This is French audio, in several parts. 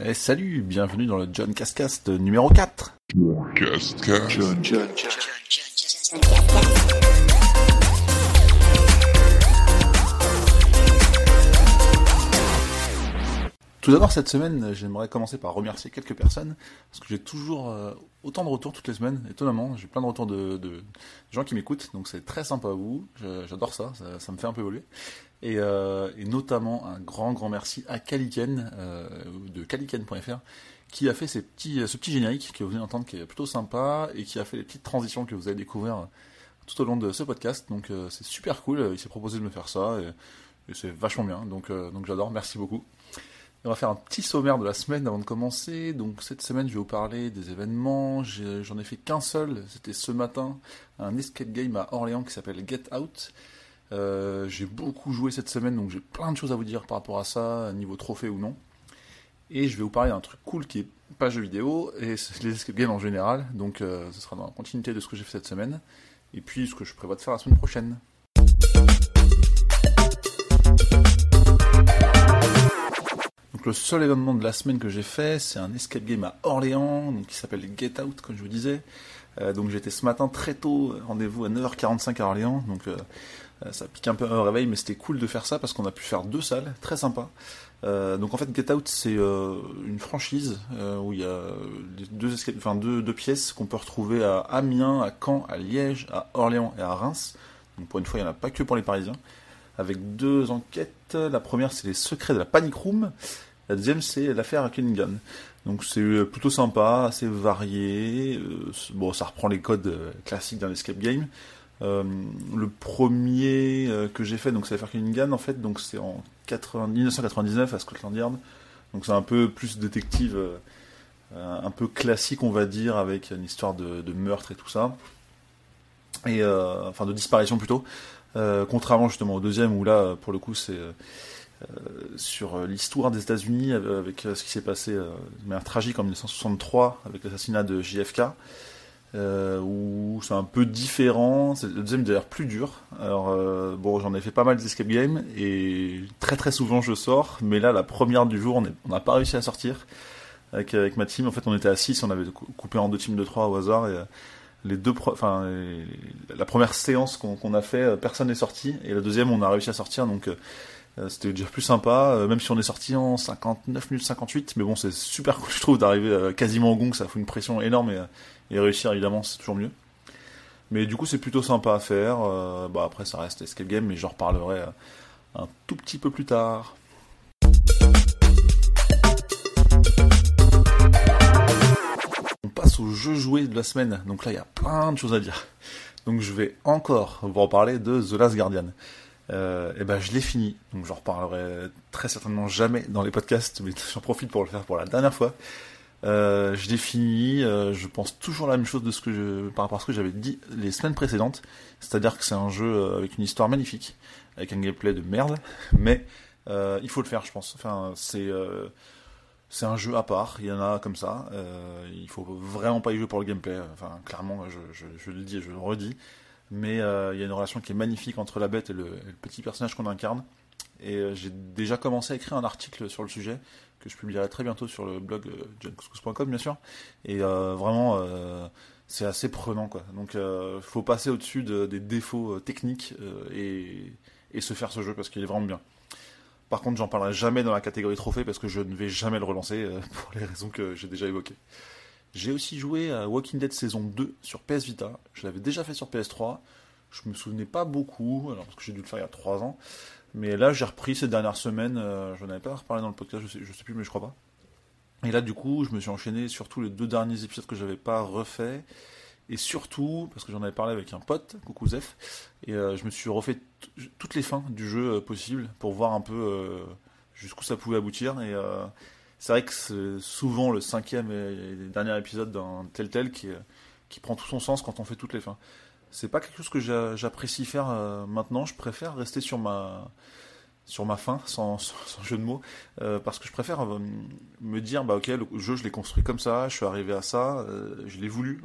Eh, salut, bienvenue dans le John Cascast numéro 4. Cascast. John, John, Tout d'abord, cette semaine, j'aimerais commencer par remercier quelques personnes, parce que j'ai toujours euh, autant de retours toutes les semaines, étonnamment. J'ai plein de retours de, gens qui m'écoutent, donc c'est très sympa à vous. J'adore ça, ça, me fait un peu évoluer. Et, euh, notamment un grand, grand merci à Kaliken, euh, de kaliken.fr, qui a fait petits, ce petit générique que vous venez d'entendre, qui est plutôt sympa, et qui a fait les petites transitions que vous allez découvrir tout au long de ce podcast. Donc c'est super cool, il s'est proposé de me faire ça, et, et c'est vachement bien, donc, donc j'adore, merci beaucoup. On va faire un petit sommaire de la semaine avant de commencer. Donc cette semaine, je vais vous parler des événements. J'en ai, fait qu'un seul. C'était ce matin, un escape game à Orléans qui s'appelle Get Out. Euh, j'ai beaucoup joué cette semaine, donc j'ai plein de choses à vous dire par rapport à ça, niveau trophée ou non. Et je vais vous parler d'un truc cool qui est pas jeu vidéo et les escape games en général. Donc euh, ce sera dans la continuité de ce que j'ai fait cette semaine. Et puis ce que je prévois de faire la semaine prochaine. Le seul événement de la semaine que j'ai fait, c'est un escape game à Orléans, donc qui s'appelle Get Out, comme je vous disais. Euh, donc j'étais ce matin très tôt, rendez-vous à 9h45 à Orléans, donc euh, euh, ça pique un peu au réveil, mais c'était cool de faire ça parce qu'on a pu faire deux salles, très sympa. Donc en fait Get Out c'est une franchise où il y a deux pièces qu'on peut retrouver à Amiens, à Caen, à Liège, à Orléans et à Reims. Donc pour une fois il n'y en a pas que pour les Parisiens. Avec deux enquêtes. La première c'est les secrets de la Panic Room. La deuxième, c'est l'affaire Cunningham. Donc c'est euh, plutôt sympa, assez varié. euh, bon, ça reprend les codes euh, classiques d'un escape game. Le premier que j'ai fait, donc c'est l'affaire Cunningham, en fait, donc c'est en 80 1999 à Scotland Yard. Donc c'est un peu plus détective, un peu classique, on va dire, avec une histoire de, de meurtre et tout ça. Et euh, enfin de disparition plutôt. Contrairement justement au deuxième où là, pour le coup, c'est sur euh, l'histoire des États-Unis avec, euh, ce qui s'est passé euh, de manière tragique en 1963 avec l'assassinat de JFK, euh, où c'est un peu différent. C'est- Le deuxième d'ailleurs plus dur. Alors euh, bon, j'en ai fait pas mal d'escape games et très très souvent je sors, mais là la première du jour, on n'a pas réussi à sortir avec, avec ma team. En fait, on était à 6, on avait cou- coupé en deux teams de 3 au hasard et euh, les deux, enfin la première séance qu'on qu'on a fait, euh, personne n'est sorti et la deuxième, on a réussi à sortir donc. Euh, C'était déjà plus sympa, euh, même si on est sorti en 59 minutes 58, mais bon, c'est super cool, je trouve, d'arriver euh, quasiment au gong, ça fout une pression énorme, et, réussir, évidemment, c'est toujours mieux. Mais du coup, c'est plutôt sympa à faire, bah, après, ça reste escape game, mais j'en reparlerai un tout petit peu plus tard. On passe au jeu joué de la semaine, donc là, il y a plein de choses à dire. Donc je vais encore vous reparler de The Last Guardian. Euh, et ben je l'ai fini, donc j'en reparlerai très certainement jamais dans les podcasts, mais j'en profite pour le faire pour la dernière fois. Euh, je l'ai fini, euh, je pense toujours la même chose de ce que par rapport à ce que j'avais dit les semaines précédentes, c'est-à-dire que c'est un jeu avec une histoire magnifique, avec un gameplay de merde, mais il faut le faire, je pense. Enfin, c'est c'est un jeu à part, il y en a comme ça. Euh, il faut vraiment pas y jouer pour le gameplay. Enfin, clairement, je, je le dis et je le redis. Mais euh, il y a une relation qui est magnifique entre la bête et le, et le petit personnage qu'on incarne. Et euh, j'ai déjà commencé à écrire un article sur le sujet que je publierai très bientôt sur le blog euh, johncouscous.com bien sûr. Et euh, vraiment, c'est assez prenant quoi. Donc, euh, faut passer au-dessus de- des défauts techniques et, et se faire ce jeu parce qu'il est vraiment bien. Par contre, j'en parlerai jamais dans la catégorie trophée parce que je ne vais jamais le relancer pour les raisons que j'ai déjà évoquées. J'ai aussi joué à Walking Dead saison 2 sur PS Vita. Je l'avais déjà fait sur PS3. Je me souvenais pas beaucoup, alors parce que j'ai dû le faire il y a 3 ans. Mais là, j'ai repris ces dernières semaines. euh, je n'en avais pas reparlé dans le podcast, je sais, sais plus, mais je crois pas. Et là, du coup, je me suis enchaîné surtout les deux derniers épisodes que j'avais pas refait. Et surtout, parce que j'en avais parlé avec un pote, coucou Zef, et euh, je me suis refait toutes les fins du jeu euh, possible pour voir un peu euh, jusqu'où ça pouvait aboutir. Et c'est vrai que c'est souvent le cinquième et dernier épisode d'un tel tel qui, euh, qui prend tout son sens quand on fait toutes les fins. C'est pas quelque chose que j'a- j'apprécie faire euh, maintenant. Je préfère rester sur ma sur ma fin, sans, jeu de mots, euh, parce que je préfère me dire, bah ok, le jeu je l'ai construit comme ça, je suis arrivé à ça, je l'ai voulu,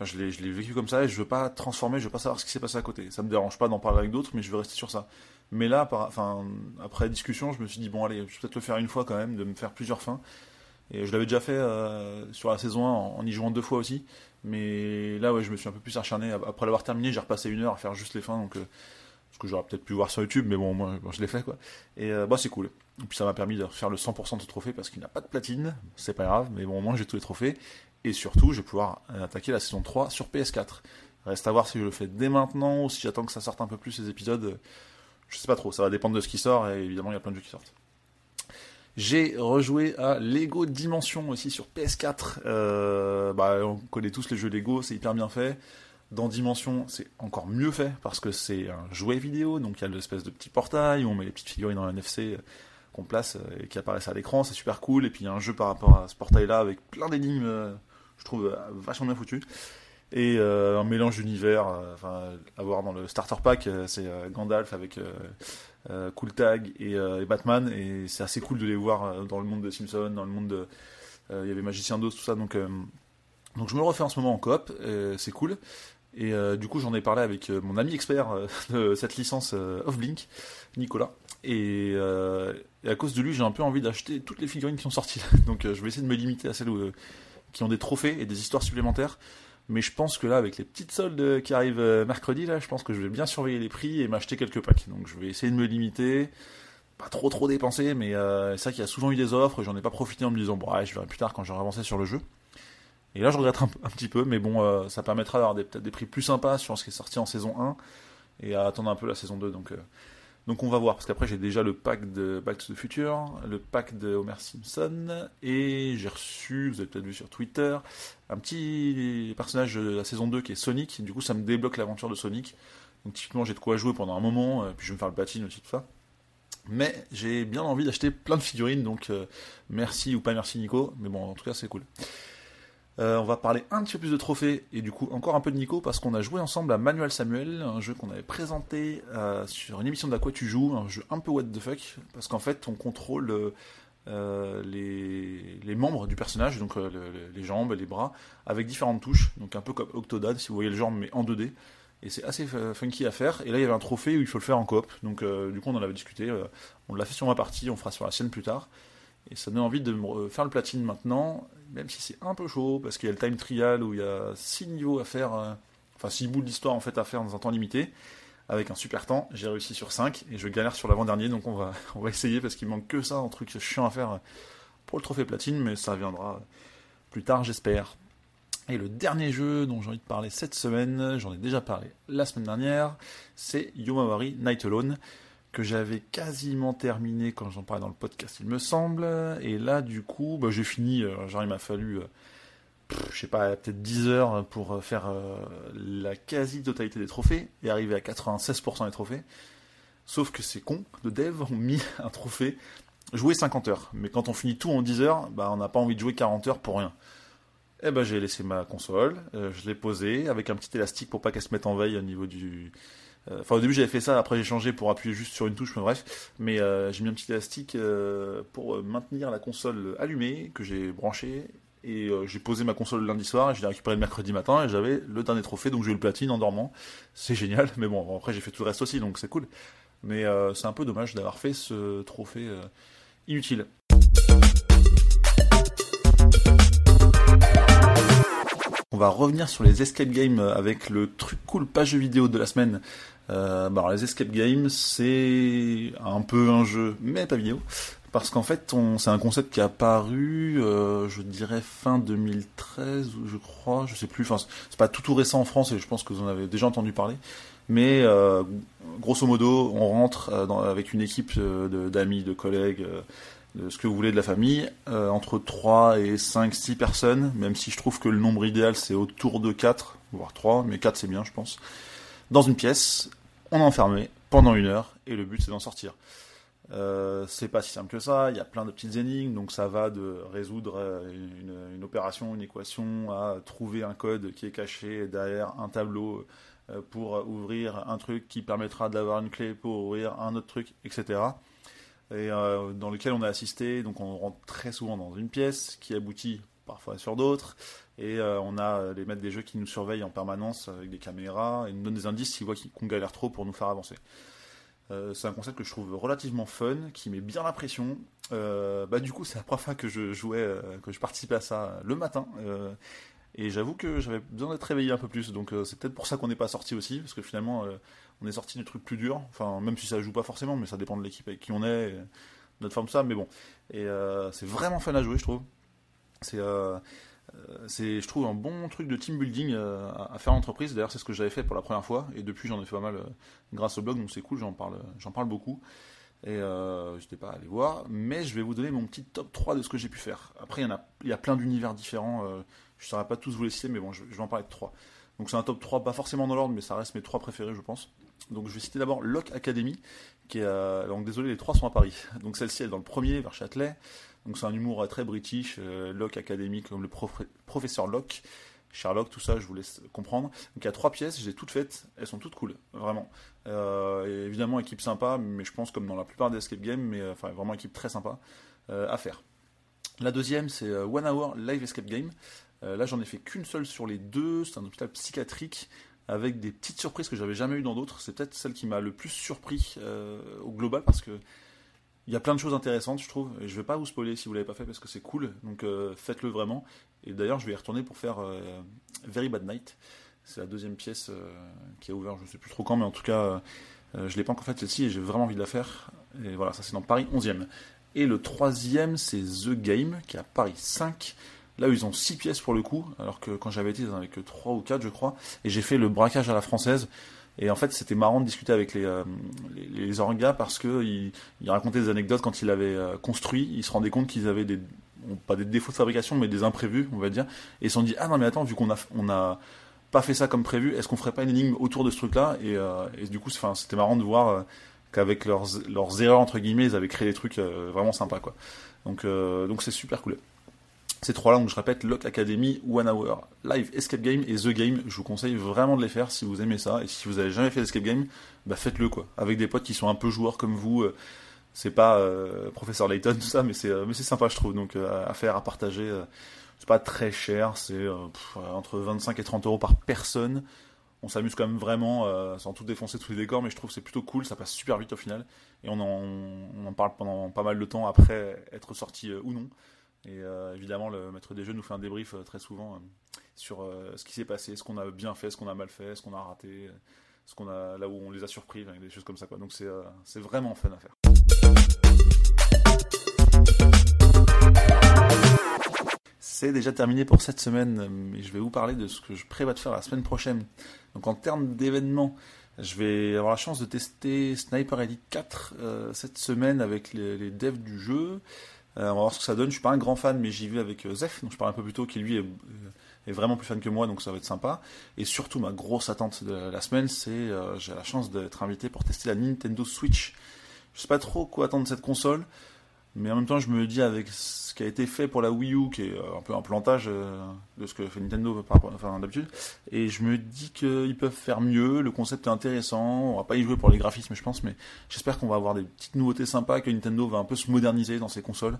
enfin je l'ai vécu comme ça et je veux pas transformer, je veux pas savoir ce qui s'est passé à côté. Ça me dérange pas d'en parler avec d'autres, mais je veux rester sur ça. Mais là, après discussion, je me suis dit, bon, allez, je vais peut-être le faire une fois quand même, de me faire plusieurs fins. Et je l'avais déjà fait euh, sur la saison 1 en, y jouant deux fois aussi. Mais là, ouais, je me suis un peu plus acharné. Après l'avoir terminé, j'ai repassé une heure à faire juste les fins. Donc, euh, ce que j'aurais peut-être pu voir sur YouTube, mais bon, moi, je l'ai fait quoi. Et euh, bah, c'est cool. Et puis ça m'a permis de faire le 100% de trophée parce qu'il n'a pas de platine. C'est pas grave, mais bon, au moins j'ai tous les trophées. Et surtout, je vais pouvoir attaquer la saison 3 sur PS4. Reste à voir si je le fais dès maintenant ou si j'attends que ça sorte un peu plus ces épisodes. Je sais pas trop, ça va dépendre de ce qui sort et évidemment il y a plein de jeux qui sortent. J'ai rejoué à Lego Dimension aussi sur PS4. Euh, bah, on connaît tous les jeux Lego, c'est hyper bien fait. Dans Dimension, c'est encore mieux fait parce que c'est un jouet vidéo, donc il y a l'espèce de petit portail où on met les petites figurines en NFC euh, qu'on place euh, et qui apparaissent à l'écran, c'est super cool. Et puis il y a un jeu par rapport à ce portail-là avec plein d'énigmes, je trouve vachement bien foutu. Et un mélange d'univers, enfin, à dans le starter pack, c'est Gandalf avec euh, cool Tag euh, et, Batman, et c'est assez cool de les voir euh, dans le monde de Simpson, dans le monde de. Il y avait Magicien d'Oz, tout ça, donc. donc je me le refais en ce moment en coop, c'est cool. Et du coup, j'en ai parlé avec mon ami expert de cette licence Off-Blink, Nicolas. Et, à cause de lui, j'ai un peu envie d'acheter toutes les figurines qui sont sorties. Donc je vais essayer de me limiter à celles qui ont des trophées et des histoires supplémentaires. Mais je pense que là, avec les petites soldes qui arrivent euh, mercredi, là, je pense que je vais bien surveiller les prix et m'acheter quelques packs. Donc je vais essayer de me limiter, pas trop trop dépenser, mais euh, c'est ça qu'il y a souvent eu des offres, j'en ai pas profité en me disant, bon, ouais, je verrai plus tard quand j'aurai avancé sur le jeu. Et là, je regrette un, petit peu, mais bon, euh, ça permettra d'avoir peut-être des prix plus sympas sur ce qui est sorti en saison 1 et à attendre un peu la saison 2. Donc, donc on va voir, parce qu'après j'ai déjà le pack de Back to the Future, le pack de Homer Simpson, et j'ai reçu, vous avez peut-être vu sur Twitter, un petit personnage de la saison 2 qui est Sonic, du coup ça me débloque l'aventure de Sonic. Donc typiquement j'ai de quoi jouer pendant un moment, euh, puis je vais me faire le platine aussi tout ça. Mais j'ai bien envie d'acheter plein de figurines, donc euh, merci ou pas merci Nico, mais bon en tout cas c'est cool. Euh, on va parler un petit peu plus de trophées et du coup encore un peu de Nico parce qu'on a joué ensemble à Manuel Samuel, un jeu qu'on avait présenté euh, sur une émission d'Aqua tu joues, un jeu un peu what the fuck parce qu'en fait on contrôle euh, les, membres du personnage, donc les jambes, les bras, avec différentes touches, donc un peu comme Octodad si vous voyez le genre mais en 2D. Et c'est assez funky à faire. Et là, il y avait un trophée où il faut le faire en coop. Donc, du coup, on en avait discuté. on l'a fait sur ma partie, on fera sur la sienne plus tard. Et ça donne envie de faire le platine maintenant même si c'est un peu chaud, parce qu'il y a le time trial où il y a 6 niveaux à faire, euh, enfin 6 bouts d'histoire en fait à faire dans un temps limité, avec un super temps. J'ai réussi sur 5 et je galère sur l'avant-dernier, donc on va, on va essayer parce qu'il manque que ça, un truc chiant à faire pour le trophée platine, mais ça viendra plus tard, j'espère. Et le dernier jeu dont j'ai envie de parler cette semaine, j'en ai déjà parlé la semaine dernière, c'est Yomawari Night Alone que j'avais quasiment terminé quand j'en parlais dans le podcast, il me semble. Et là, du coup, bah, j'ai fini. Euh, genre, il m'a fallu, euh, je sais pas, peut-être 10 heures pour euh, faire la quasi-totalité des trophées et arriver à 96% des trophées. Sauf que c'est con, de dev ont mis un trophée jouer 50 heures. Mais quand on finit tout en 10 heures, bah, on n'a pas envie de jouer 40 heures pour rien. Eh ben, j'ai laissé ma console, je l'ai posée avec un petit élastique pour pas qu'elle se mette en veille au niveau du, enfin, au début, j'avais fait ça, après j'ai changé pour appuyer juste sur une touche, mais bref. Mais euh, j'ai mis un petit élastique euh, pour maintenir la console allumée, que j'ai branché. Et j'ai posé ma console le lundi soir, et je l'ai récupéré le mercredi matin, et j'avais le dernier trophée, donc j'ai eu le platine en dormant. C'est génial, mais bon, après j'ai fait tout le reste aussi, donc c'est cool. Mais c'est un peu dommage d'avoir fait ce trophée inutile. On va revenir sur les escape games avec le truc cool page vidéo de la semaine. Euh, bah les escape games, c'est un peu un jeu, mais pas vidéo. Parce qu'en fait, c'est un concept qui est apparu, euh, je dirais fin 2013, je crois, je sais plus. Enfin, c'est pas tout tout récent en France et je pense que vous en avez déjà entendu parler. Mais euh, grosso modo, on rentre euh, avec une équipe d'amis, de, collègues, ce que vous voulez de la famille, euh, entre 3 et 5, 6 personnes, même si je trouve que le nombre idéal c'est autour de 4, voire 3, mais 4 c'est bien je pense, dans une pièce, on est enfermé pendant une heure, et le but c'est d'en sortir. Euh, c'est pas si simple que ça, il y a plein de petites énigmes, donc ça va de résoudre euh, une, opération, une équation, à trouver un code qui est caché derrière un tableau pour ouvrir un truc qui permettra d'avoir une clé pour ouvrir un autre truc, etc et euh, dans lequel on a assisté. Donc on rentre très souvent dans une pièce qui aboutit parfois sur d'autres. Et euh, on a les maîtres des jeux qui nous surveillent en permanence avec des caméras et nous donnent des indices s'ils voient qu'on galère trop pour nous faire avancer. c'est un concept que je trouve relativement fun, qui met bien la pression. bah du coup, c'est la première fois que je jouais, que je participais à ça le matin. et j'avoue que j'avais besoin d'être réveillé un peu plus, donc c'est peut-être pour ça qu'on n'est pas sorti aussi, parce que finalement, on est sorti du truc plus dur. Enfin, même si ça joue pas forcément, mais ça dépend de l'équipe avec qui on est, notre forme ça. Mais bon, et c'est vraiment fun à jouer, je trouve. C'est euh, c'est, je trouve, un bon truc de team building euh, à faire en entreprise. D'ailleurs, c'est ce que j'avais fait pour la première fois, et depuis, j'en ai fait pas mal euh, grâce au blog, donc c'est cool, j'en parle, j'en parle beaucoup. Et euh, n'étais pas allé voir, mais je vais vous donner mon petit top 3 de ce que j'ai pu faire. Après, il y, en a, plein d'univers différents, je ne saurais pas tous vous les citer, mais bon, je, vais en parler de 3. Donc c'est un top 3, pas forcément dans l'ordre, mais ça reste mes 3 préférés, je pense. Donc je vais citer d'abord Lock Academy, qui est, donc désolé, les 3 sont à Paris. Donc celle-ci, elle est dans le premier, vers Châtelet. Donc c'est un humour très british, euh, Locke académique, comme le professeur Locke, Sherlock, tout ça, je vous laisse comprendre. Donc il y a trois pièces, j'ai toutes faites, elles sont toutes cool, vraiment. Euh, évidemment, équipe sympa, mais je pense comme dans la plupart des escape games, mais euh, enfin vraiment équipe très sympa à faire. La deuxième, c'est One Hour Live Escape Game. là, j'en ai fait qu'une seule sur les deux. C'est un hôpital psychiatrique avec des petites surprises que j'avais jamais eues dans d'autres. C'est peut-être celle qui m'a le plus surpris au global parce que il y a plein de choses intéressantes, je trouve. Et je vais pas vous spoiler si vous l'avez pas fait parce que c'est cool. Donc euh, faites-le vraiment. Et d'ailleurs, je vais y retourner pour faire euh, Very Bad Night. C'est la deuxième pièce euh, qui a ouvert, je sais plus trop quand, mais en tout cas, je l'ai pas encore faite celle-ci et j'ai vraiment envie de la faire. Et voilà, ça c'est dans Paris 11e. Et le troisième, c'est The Game, qui est à Paris 5. Là, ils ont 6 pièces pour le coup, alors que quand j'avais été, ils en avaient que 3 ou 4, je crois. Et j'ai fait le braquage à la française. Et en fait, c'était marrant de discuter avec les, euh, les, orgas parce que il, racontait des anecdotes quand il avait euh, construit. Il se rendait compte qu'ils avaient des, pas des défauts de fabrication, mais des imprévus, on va dire. Et ils se sont dit, ah non, mais attends, vu qu'on a, on a pas fait ça comme prévu, est-ce qu'on ferait pas une énigme autour de ce truc-là? Et, euh, et, du coup, c'était marrant de voir qu'avec leurs, leurs erreurs, entre guillemets, ils avaient créé des trucs vraiment sympas, quoi. Donc, donc c'est super cool. Ces trois-là, donc je répète, Lock Academy, One Hour, Live Escape Game et The Game. Je vous conseille vraiment de les faire si vous aimez ça. Et si vous avez jamais fait d'escape game, bah faites-le quoi. Avec des potes qui sont un peu joueurs comme vous. Euh, c'est pas euh, professeur Layton tout ça, mais c'est euh, sympa je trouve. Donc à faire, à partager. c'est pas très cher, c'est entre 25 et 30 euros par personne. On s'amuse quand même vraiment, sans tout défoncer tous les décors, mais je trouve que c'est plutôt cool, ça passe super vite au final. Et on en parle pendant pas mal de temps après être sorti ou non. Et euh, évidemment, le maître des jeux nous fait un débrief euh, très souvent euh, sur ce qui s'est passé, ce qu'on a bien fait, ce qu'on a mal fait, ce qu'on a raté, ce qu'on a là où on les a surpris, des choses comme ça. Donc c'est vraiment fun à faire. C'est déjà terminé pour cette semaine, mais je vais vous parler de ce que je prévois de faire la semaine prochaine. Donc en termes d'événements, je vais avoir la chance de tester Sniper Elite 4 cette semaine avec les devs du jeu. Euh, on va voir ce que ça donne. Je suis pas un grand fan, mais j'y vais avec euh, Zef, dont je parle un peu plus tôt, qui lui est, vraiment plus fan que moi, donc ça va être sympa. Et surtout, ma grosse attente de la semaine, c'est euh, j'ai la chance d'être invité pour tester la Nintendo Switch. Je sais pas trop quoi attendre de cette console, mais en même temps, je me dis avec ce qui a été fait pour la Wii U, qui est un peu un plantage de ce que fait Nintendo d'habitude, et je me dis qu'ils peuvent faire mieux. Le concept est intéressant. On va pas y jouer pour les graphismes, je pense, mais j'espère qu'on va avoir des petites nouveautés sympas, que Nintendo va un peu se moderniser dans ses consoles.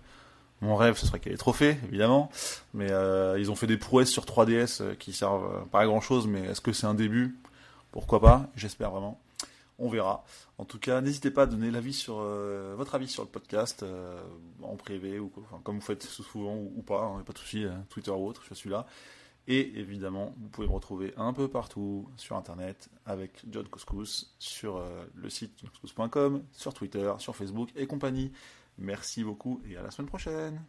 Mon rêve, ce serait qu'il y ait des trophées, évidemment, mais euh, ils ont fait des prouesses sur 3DS euh, qui servent euh, pas à grand chose, mais est-ce que c'est un début? Pourquoi pas? J'espère vraiment on verra. En tout cas, n'hésitez pas à donner l'avis sur euh, votre avis sur le podcast euh, en privé ou comme vous faites souvent ou, pas, hein, pas de souci, hein, Twitter ou autre, je suis là. Et évidemment, vous pouvez me retrouver un peu partout sur internet avec John Couscous sur euh, le site couscous.com, sur Twitter, sur Facebook et compagnie. Merci beaucoup et à la semaine prochaine.